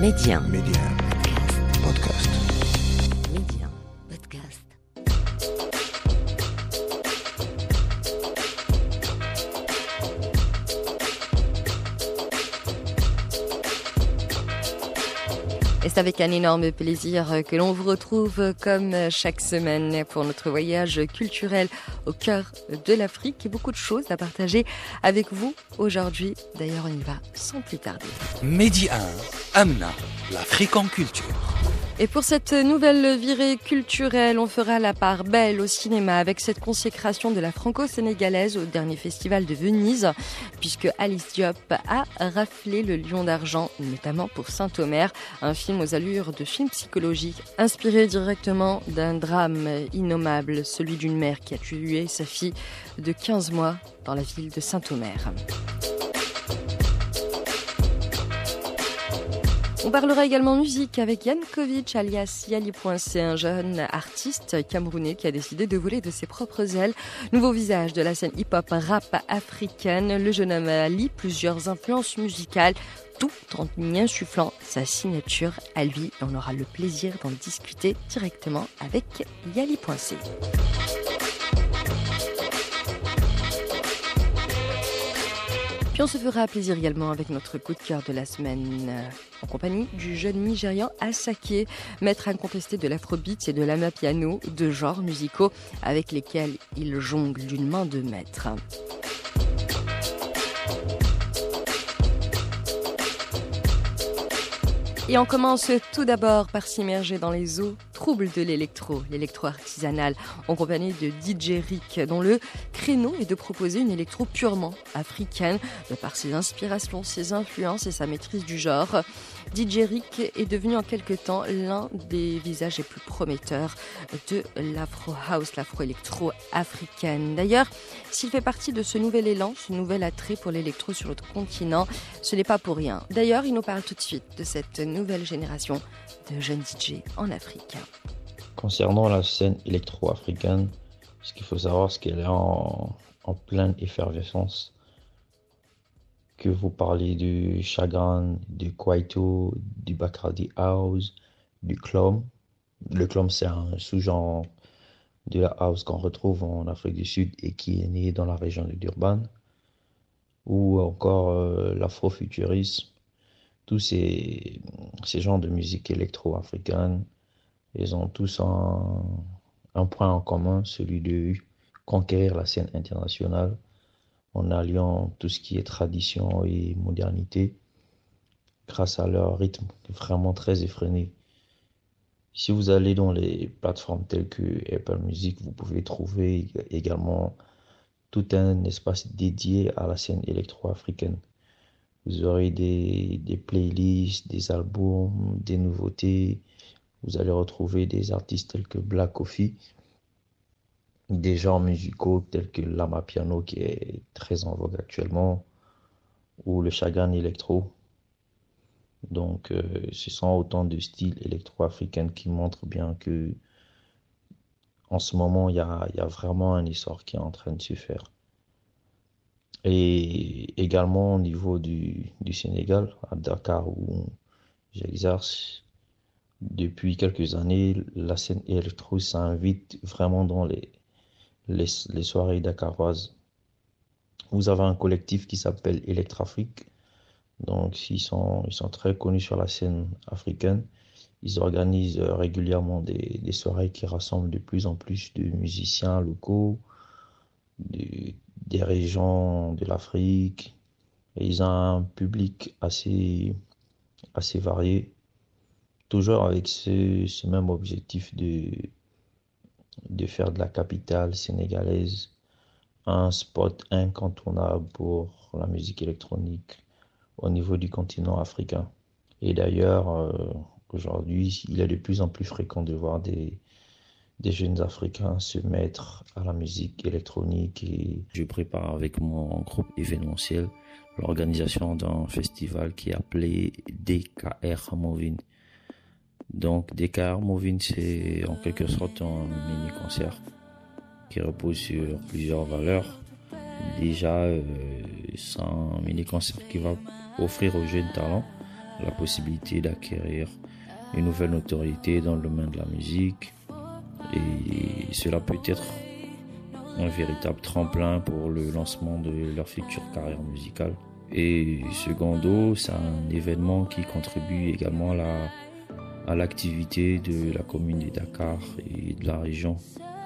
Média. Média. Podcast. C'est avec un énorme plaisir que l'on vous retrouve comme chaque semaine pour notre voyage culturel au cœur de l'Afrique et beaucoup de choses à partager avec vous aujourd'hui. D'ailleurs, on y va sans plus tarder. Mehdi 1, Amna, l'Afrique en culture. Et pour cette nouvelle virée culturelle, on fera la part belle au cinéma avec cette consécration de la franco-sénégalaise au dernier festival de Venise, puisque Alice Diop a raflé le lion d'argent, notamment pour Saint-Omer, un film aux allures de film psychologique, inspiré directement d'un drame innommable, celui d'une mère qui a tué sa fille de 15 mois dans la ville de Saint-Omer. On parlera également musique avec Yann Kovic alias Yali.c, un jeune artiste camerounais qui a décidé de voler de ses propres ailes. Nouveau visage de la scène hip-hop rap africaine, le jeune homme allie plusieurs influences musicales, tout en y insufflant sa signature à lui. On aura le plaisir d'en discuter directement avec Yali.c. Puis on se fera plaisir également avec notre coup de cœur de la semaine euh, en compagnie du jeune Nigérian Asake, maître incontesté de l'afrobeat et de l'amapiano, deux genres musicaux avec lesquels il jongle d'une main de maître. Et on commence tout d'abord par s'immerger dans les eaux troubles de l'électro, l'électro artisanal, en compagnie de DJ Rick, dont le créneau est de proposer une électro purement africaine, de par ses inspirations, ses influences et sa maîtrise du genre. DJ Rick est devenu en quelque temps l'un des visages les plus prometteurs de l'afro house, l'afro électro africaine. D'ailleurs, s'il fait partie de ce nouvel élan, ce nouvel attrait pour l'électro sur notre continent, ce n'est pas pour rien. D'ailleurs, il nous parle tout de suite de cette nouvelle génération de jeunes DJ en Afrique. Concernant la scène électro-africaine, ce qu'il faut savoir, c'est qu'elle est en, pleine effervescence que vous parlez du Chagrin, du Kwaito, du Bacardi House, du Clom. Le Clom, c'est un sous-genre de la house qu'on retrouve en Afrique du Sud et qui est né dans la région de Durban. Ou encore euh, l'afrofuturisme. Tous ces, ces genres de musique électro-africaine, ils ont tous un, point en commun, celui de conquérir la scène internationale en alliant tout ce qui est tradition et modernité grâce à leur rythme vraiment très effréné. Si vous allez dans les plateformes telles que Apple Music, vous pouvez trouver également tout un espace dédié à la scène électro-africaine. Vous aurez des, playlists, des albums, des nouveautés. Vous allez retrouver des artistes tels que Black Coffee, des genres musicaux tels que l'amapiano qui est très en vogue actuellement ou le chagrin électro. Donc euh, ce sont autant de styles électro-africains qui montrent bien que en ce moment il y a, vraiment un essor qui est en train de se faire. Et également au niveau du Sénégal, à Dakar où j'exerce, depuis quelques années, la scène électro s'invite vraiment dans les, les, les soirées dakaroises. Vous avez un collectif qui s'appelle Electrafrique. Donc, ils sont, ils sont très connus sur la scène africaine. Ils organisent régulièrement des, des soirées qui rassemblent de plus en plus de musiciens locaux, de, des régions de l'Afrique. Ils ont un public assez, assez varié, toujours avec ce, même objectif de, de faire de la capitale sénégalaise un spot incontournable pour la musique électronique au niveau du continent africain. Et d'ailleurs, euh, aujourd'hui, il est de plus en plus fréquent de voir des, des jeunes Africains se mettre à la musique électronique. Je prépare avec mon groupe événementiel l'organisation d'un festival qui est appelé DKR Movin. Donc, DKR Movin, c'est en quelque sorte un mini-concert qui repose sur plusieurs valeurs. Déjà, euh, c'est un mini-concert qui va offrir aux jeunes talents la possibilité d'acquérir une nouvelle notoriété dans le domaine de la musique. Et cela peut être un véritable tremplin pour le lancement de leur future carrière musicale. Et secondo, c'est un événement qui contribue également à l'activité de la commune de Dakar et de la région.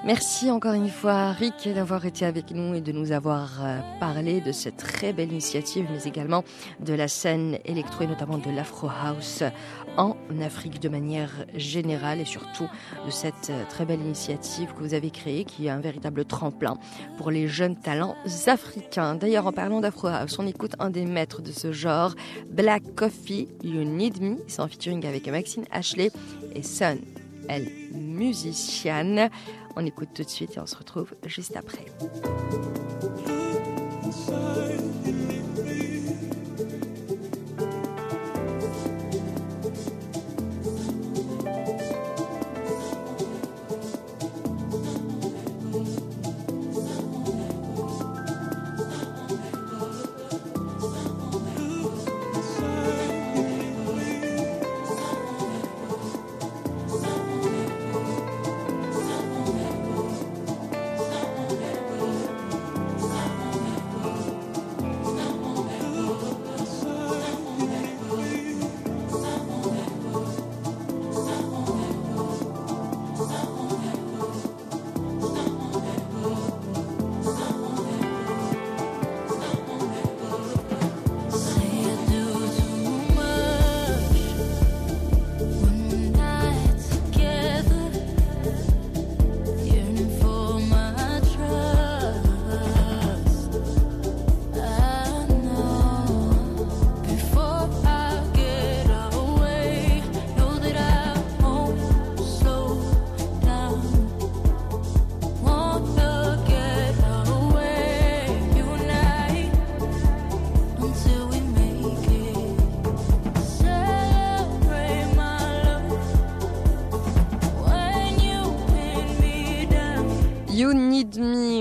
Merci encore une fois, Rick, d'avoir été avec nous et de nous avoir euh, parlé de cette très belle initiative, mais également de la scène électro et notamment de l'Afro House en Afrique de manière générale et surtout de cette euh, très belle initiative que vous avez créée qui est un véritable tremplin pour les jeunes talents africains. D'ailleurs, en parlant d'Afro House, on écoute un des maîtres de ce genre, Black Coffee, You Need Me, c'est en featuring avec Maxine Ashley et Sun, elle musicienne. On écoute tout de suite et on se retrouve juste après.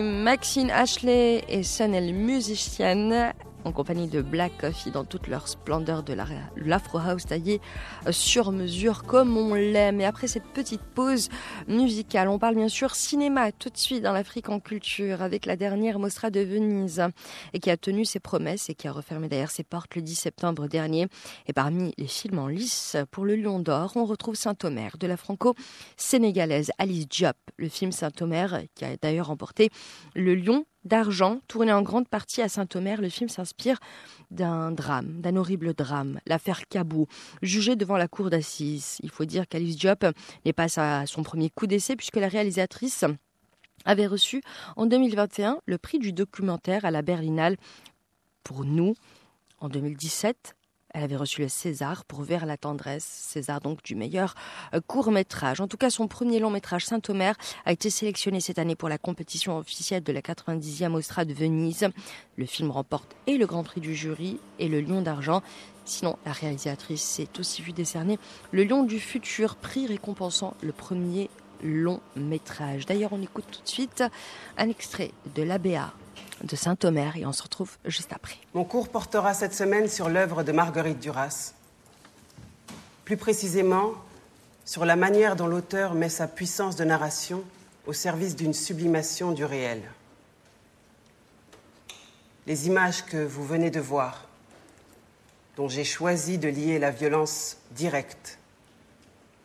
Maxine Ashley et elle musicienne en compagnie de Black Coffee dans toute leur splendeur de l'Afro House taillé euh, sur mesure comme on l'aime. Et après cette petite pause musicale, on parle bien sûr cinéma tout de suite dans l'Afrique en culture avec la dernière Mostra de Venise et qui a tenu ses promesses et qui a refermé d'ailleurs ses portes le 10 septembre dernier. Et parmi les films en lice pour le Lion d'Or, on retrouve Saint-Omer de la franco-sénégalaise Alice Diop. Le film Saint-Omer qui a d'ailleurs remporté le Lion d'argent, tourné en grande partie à Saint-Omer, le film s'inspire d'un drame, d'un horrible drame, l'affaire Cabou, jugée devant la cour d'assises. Il faut dire qu'Alice Diop n'est pas à son premier coup d'essai puisque la réalisatrice avait reçu en 2021 le prix du documentaire à la Berlinale pour nous. En 2017, elle avait reçu le César pour Vers la tendresse, César donc du meilleur euh, court métrage. En tout cas, son premier long métrage Saint-Omer a été sélectionné cette année pour la compétition officielle de la 90e Ostra de Venise. Le film remporte et le Grand Prix du jury et le Lion d'argent. Sinon, la réalisatrice s'est aussi vue décerner le Lion du futur, prix récompensant le premier long métrage. D'ailleurs, on écoute tout de suite un extrait de l'ABA de Saint-Omer et on se retrouve juste après. Mon cours portera cette semaine sur l'œuvre de Marguerite Duras. Plus précisément, sur la manière dont l'auteur met sa puissance de narration au service d'une sublimation du réel. Les images que vous venez de voir, dont j'ai choisi de lier la violence directe,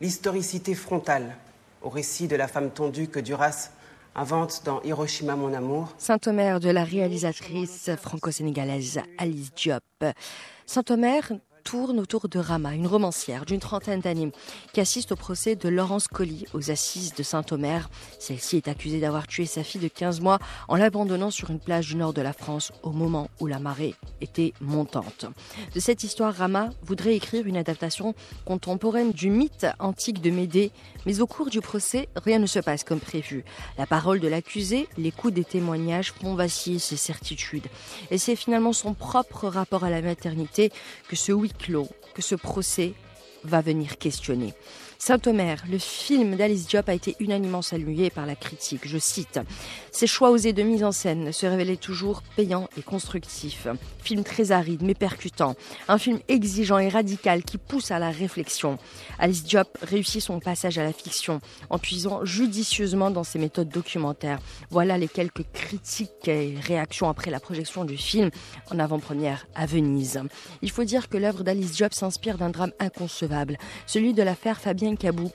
l'historicité frontale au récit de la femme tondue que Duras invente dans Hiroshima mon amour. Saint-Omer de la réalisatrice franco-sénégalaise Alice Diop. Saint-Omer tourne autour de Rama, une romancière d'une trentaine d'années, qui assiste au procès de Laurence Colly aux assises de Saint-Omer. Celle-ci est accusée d'avoir tué sa fille de 15 mois en l'abandonnant sur une plage du nord de la France au moment où la marée était montante. De cette histoire, Rama voudrait écrire une adaptation contemporaine du mythe antique de Médée, mais au cours du procès, rien ne se passe comme prévu. La parole de l'accusé, l'écoute des témoignages font vaciller ses certitudes. Et c'est finalement son propre rapport à la maternité que ce week que ce procès va venir questionner. Saint-Omer, le film d'Alice Diop a été unanimement salué par la critique. Je cite Ses choix osés de mise en scène se révélaient toujours payants et constructifs. Film très aride mais percutant. Un film exigeant et radical qui pousse à la réflexion. Alice Diop réussit son passage à la fiction en puisant judicieusement dans ses méthodes documentaires. Voilà les quelques critiques et réactions après la projection du film en avant-première à Venise. Il faut dire que l'œuvre d'Alice Diop s'inspire d'un drame inconcevable, celui de l'affaire Fabien Cabou,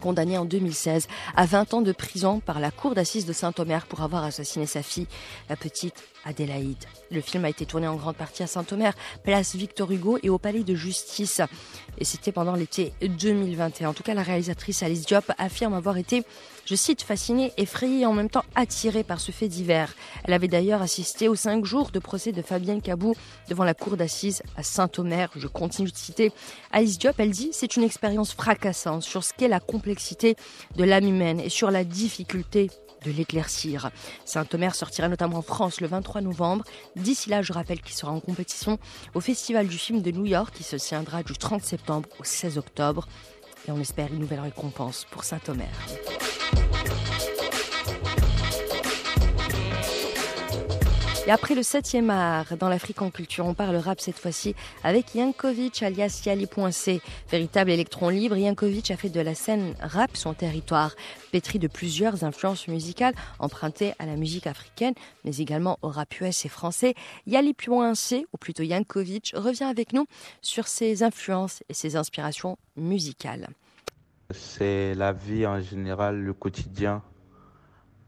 condamné en 2016 à 20 ans de prison par la cour d'assises de Saint-Omer pour avoir assassiné sa fille, la petite Adélaïde. Le film a été tourné en grande partie à Saint-Omer, place Victor Hugo et au Palais de Justice. Et c'était pendant l'été 2021. En tout cas, la réalisatrice Alice Diop affirme avoir été, je cite, fascinée, effrayée et en même temps attirée par ce fait divers. Elle avait d'ailleurs assisté aux cinq jours de procès de Fabien Cabou devant la cour d'assises à Saint-Omer. Je continue de citer Alice Diop. Elle dit, c'est une expérience fracassante sur ce qu'est la complexité de l'âme humaine et sur la difficulté de l'éclaircir. Saint-Omer sortira notamment en France le 23 novembre. D'ici là, je rappelle qu'il sera en compétition au Festival du film de New York qui se tiendra du 30 septembre au 16 octobre. Et on espère une nouvelle récompense pour Saint-Omer. Et après le 7e art dans l'Afrique en culture, on parle rap cette fois-ci avec Yankovic alias Yali.c. Véritable électron libre, Yankovic a fait de la scène rap son territoire, pétri de plusieurs influences musicales empruntées à la musique africaine, mais également au rap US et français. Yali.c, ou plutôt Yankovic, revient avec nous sur ses influences et ses inspirations musicales. C'est la vie en général, le quotidien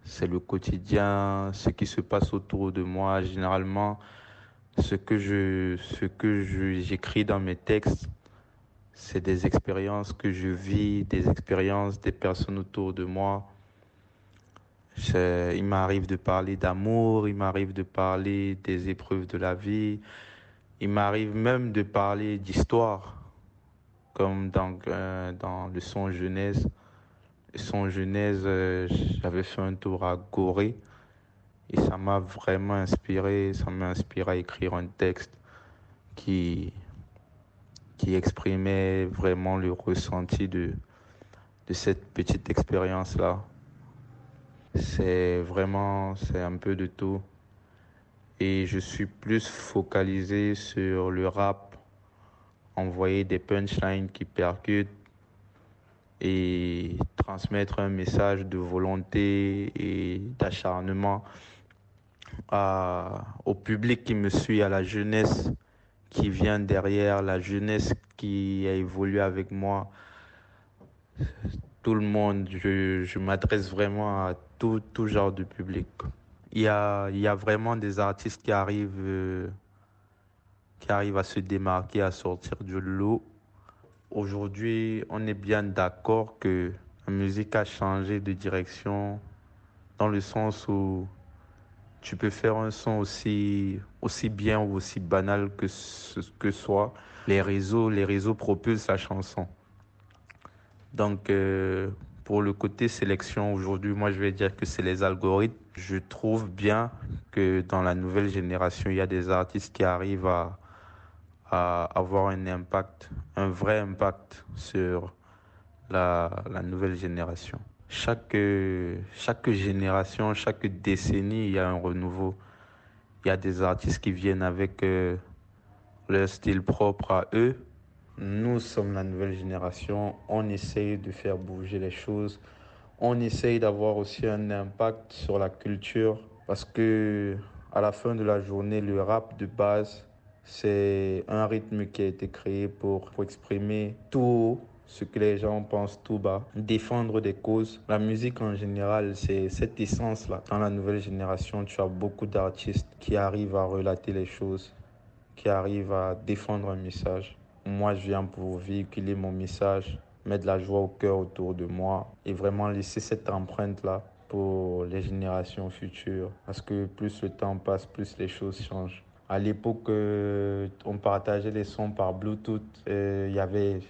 c'est le quotidien, ce qui se passe autour de moi. Généralement, ce que je, ce que j'écris dans mes textes, c'est des expériences que je vis, des expériences des personnes autour de moi. Il m'arrive de parler d'amour, il m'arrive de parler des épreuves de la vie, il m'arrive même de parler d'histoire, comme dans, euh, dans le son jeunesse son genèse, euh, j'avais fait un tour à Gorée et ça m'a vraiment inspiré, ça m'a inspiré à écrire un texte qui, qui exprimait vraiment le ressenti de, de cette petite expérience-là. C'est vraiment, c'est un peu de tout. Et je suis plus focalisé sur le rap, envoyer des punchlines qui percutent et transmettre un message de volonté et d'acharnement au public qui me suit, à la jeunesse qui vient derrière, la jeunesse qui a évolué avec moi. Tout le monde, je, je m'adresse vraiment à tout, tout genre de public. Il y a, il y a vraiment des artistes qui arrivent, euh, qui arrivent à se démarquer, à sortir du lot Aujourd'hui, on est bien d'accord que la musique a changé de direction dans le sens où tu peux faire un son aussi, aussi bien ou aussi banal que ce que soit. Les réseaux, les réseaux propulsent la chanson. Donc, euh, pour le côté sélection, aujourd'hui, moi, je vais dire que c'est les algorithmes. Je trouve bien que dans la nouvelle génération, il y a des artistes qui arrivent à, à avoir un impact, un vrai impact sur la, nouvelle génération. Chaque, chaque génération, chaque décennie, il y a un renouveau. Il y a des artistes qui viennent avec euh, leur style propre à eux. Nous sommes la nouvelle génération. On essaye de faire bouger les choses. On essaye d'avoir aussi un impact sur la culture parce que à la fin de la journée, le rap de base, c'est un rythme qui a été créé pour, exprimer tout ce que les gens pensent tout bas, défendre des causes. La musique en général, c'est cette essence-là. Dans la nouvelle génération, tu as beaucoup d'artistes qui arrivent à relater les choses, qui arrivent à défendre un message. Moi, je viens pour véhiculer mon message, mettre de la joie au cœur autour de moi et vraiment laisser cette empreinte-là pour les générations futures. Parce que plus le temps passe, plus les choses changent. À l'époque, euh, on partageait les sons par Bluetooth. Il y avait,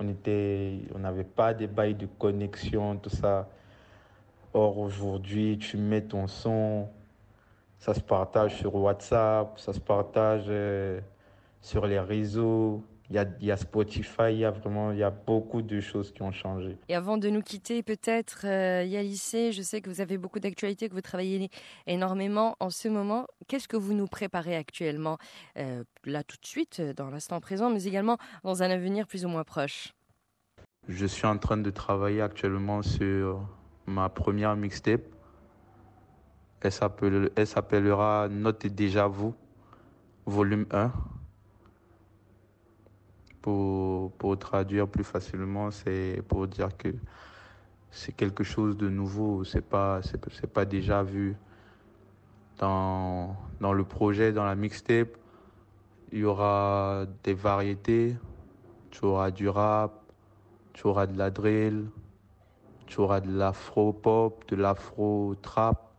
on était, on n'avait pas de bails de connexion, tout ça. Or, aujourd'hui, tu mets ton son, ça se partage sur WhatsApp, ça se partage euh, sur les réseaux. Il y a, il y a Spotify, il y a vraiment il y a beaucoup de choses qui ont changé. Et avant de nous quitter, peut-être, euh, Yalissé, je sais que vous avez beaucoup d'actualités, que vous travaillez énormément en ce moment. Qu'est-ce que vous nous préparez actuellement, euh, là tout de suite, dans l'instant présent, mais également dans un avenir plus ou moins proche? Je suis en train de travailler actuellement sur ma première mixtape. Elle s'appelle- elle s'appellera Note déjà vous, volume 1. Pour, pour traduire plus facilement, c'est pour dire que c'est quelque chose de nouveau, c'est pas, c'est, pas déjà vu dans, dans le projet, dans la mixtape. Il y aura des variétés, tu auras du rap, tu auras de la drill, tu auras de l'afro-pop, de l'afro-trap,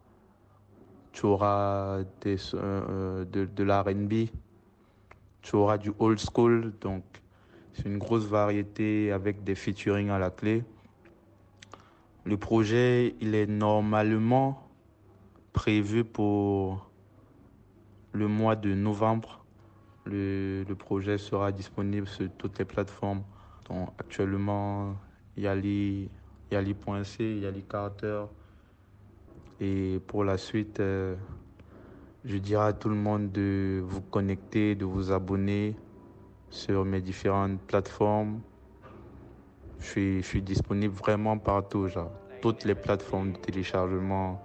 tu auras des, euh, de, de l'R&B, tu auras du old school, donc c'est une grosse variété avec des featuring à la clé. Le projet, il est normalement prévu pour le mois de novembre. Le, projet sera disponible sur toutes les plateformes. Donc, actuellement, Yali, Yali.c, Yali Carter. Et pour la suite, euh, je dirais à tout le monde de vous connecter, de vous abonner sur mes différentes plateformes. Je suis, je suis disponible vraiment partout, genre toutes les plateformes de téléchargement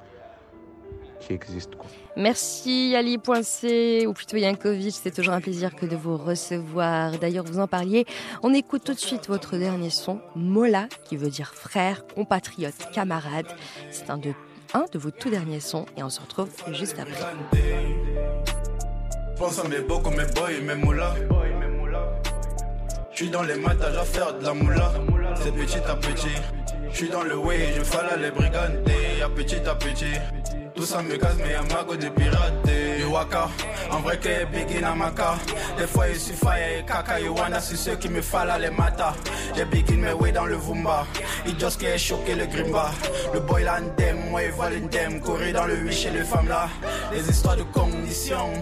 qui existent. quoi. Merci Ali.c ou plutôt Yankovic, c'est toujours un plaisir que de vous recevoir. D'ailleurs, vous en parliez. On écoute tout de suite votre dernier son, Mola, qui veut dire frère, compatriote, camarade. C'est un de, un de vos tout derniers sons et on se retrouve juste après. Pense à mes beaux comme mes boys et mes moulas. J'suis dans les maths à faire de la moula. C'est petit à petit. J'suis dans le way, je fais là les brigandés. À petit à petit. Tout ça me casse, mais y'a mago de pirater. En vrai que biggie na maka. Des fois, il suffit et kaka, yo wanda, c'est ceux qui me fallent les mata. J'ai biggie mes way dans le Vumba. Il just qui choqué le grimba. Le boy l'andem, moi il voit l'indem. Courir dans le 8 chez les femmes là. Les histoires de conditions.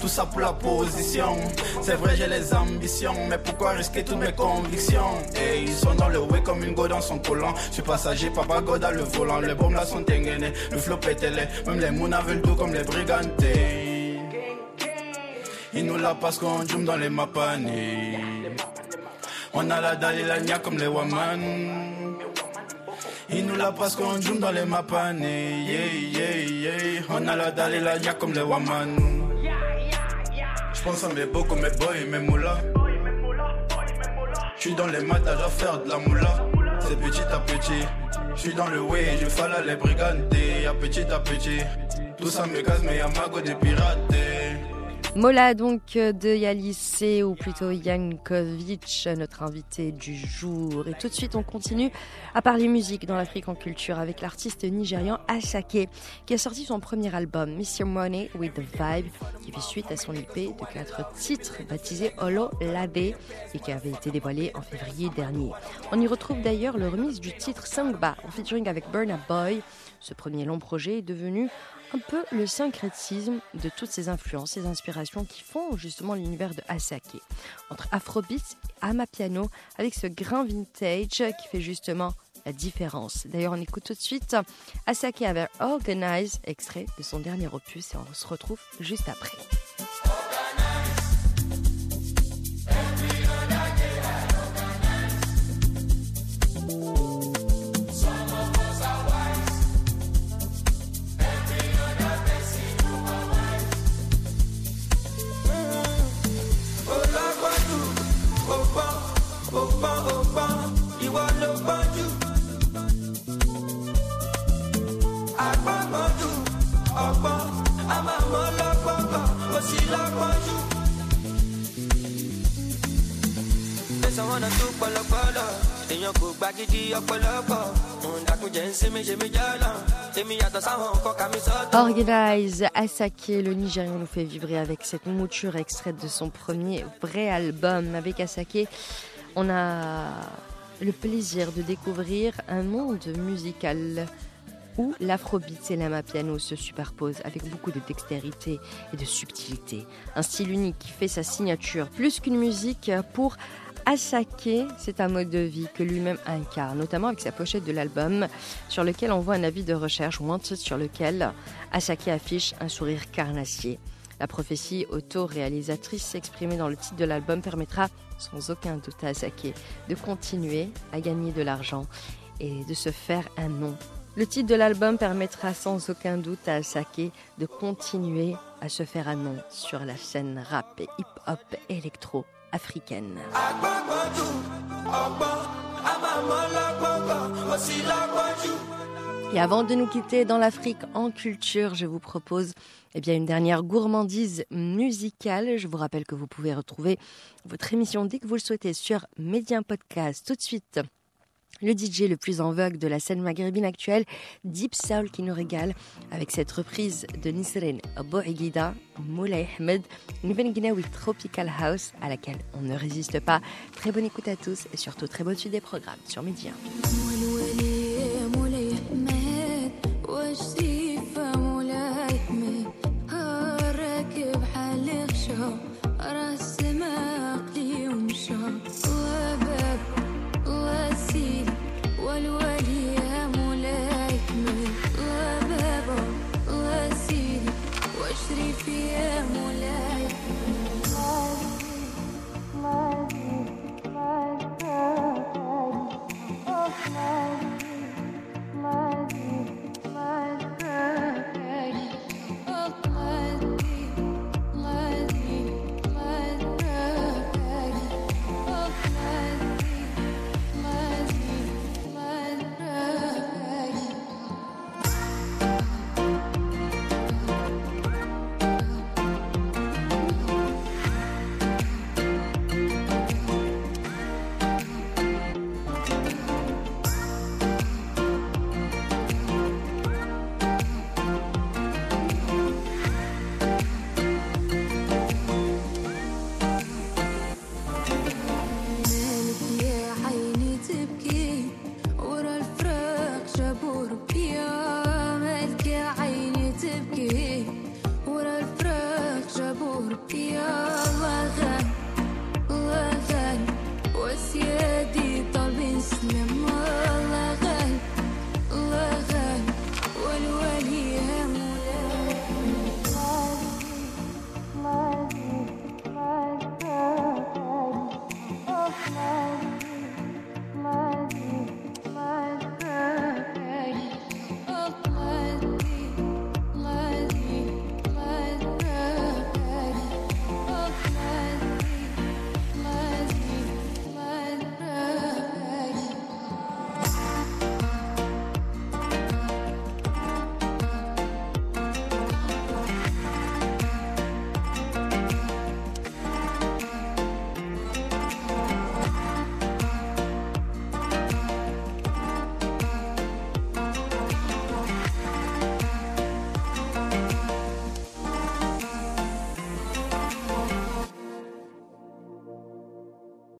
Tout ça pour la position. C'est vrai, j'ai les ambitions. Mais pourquoi risquer toutes mes convictions? Et ils sont dans le way comme une go dans son collant. Je suis passager, papa go dans le volant. Les bombes là sont dégainés. Le flot pétélé. Même les mounas veulent tout comme les brigantés. Ils nous la passent quand on dans les mapanis. On a la dalle et la nia comme les waman. Ils nous la passent quand on dans les mapanis. Yeah, yeah, yeah. On a la dalle et la nia comme les waman. J'pense à mes beaux comme mes boys et mes moulas. J'suis dans les maths à faire de la moula. C'est petit à petit. J'suis dans le way, je fais là les brigandés. À petit à petit. Tout ça me casse, mais y'a mago de pirater. Mola donc de Yalissé ou plutôt Yankovic, notre invité du jour. Et tout de suite, on continue à parler musique dans l'Afrique en culture avec l'artiste nigérian Asake qui a sorti son premier album Mr. Money with the Vibe qui fait suite à son IP de quatre titres baptisé Olo Lade et qui avait été dévoilé en février dernier. On y retrouve d'ailleurs le remix du titre Sangba en featuring avec Burna Boy. Ce premier long projet est devenu un peu le syncrétisme de toutes ces influences, ces inspirations qui font justement l'univers de Asake. Entre Afrobeat et Amapiano, avec ce grain vintage qui fait justement la différence. D'ailleurs, on écoute tout de suite Asake avec Organize, extrait de son dernier opus, et on se retrouve juste après. Organize Asake, le Nigérian nous fait vibrer avec cette mouture extraite de son premier vrai album. Avec Asake, on a le plaisir de découvrir un monde musical où l'afrobeat et l'ama piano se superposent avec beaucoup de dextérité et de subtilité. Un style unique qui fait sa signature plus qu'une musique pour Asake, c'est un mode de vie que lui-même incarne, notamment avec sa pochette de l'album, sur lequel on voit un avis de recherche Wanted, sur lequel Asake affiche un sourire carnassier. La prophétie auto-réalisatrice exprimée dans le titre de l'album permettra sans aucun doute à Asake de continuer à gagner de l'argent et de se faire un nom. Le titre de l'album permettra sans aucun doute à Asake de continuer à se faire un nom sur la scène rap et hip-hop électro Et avant de nous quitter dans l'Afrique en culture, je vous propose eh bien, une dernière gourmandise musicale. Je vous rappelle que vous pouvez retrouver votre émission dès que vous le souhaitez sur Média Podcast. Tout de suite, le DJ le plus en vogue de la scène maghrébine actuelle, Deep Soul, qui nous régale avec cette reprise de Nisrine Bouaguida, Moulay Ahmed, nouvelle Guinée Tropical House, à laquelle on ne résiste pas. Très bonne écoute à tous et surtout très bonne suite des programmes sur Média.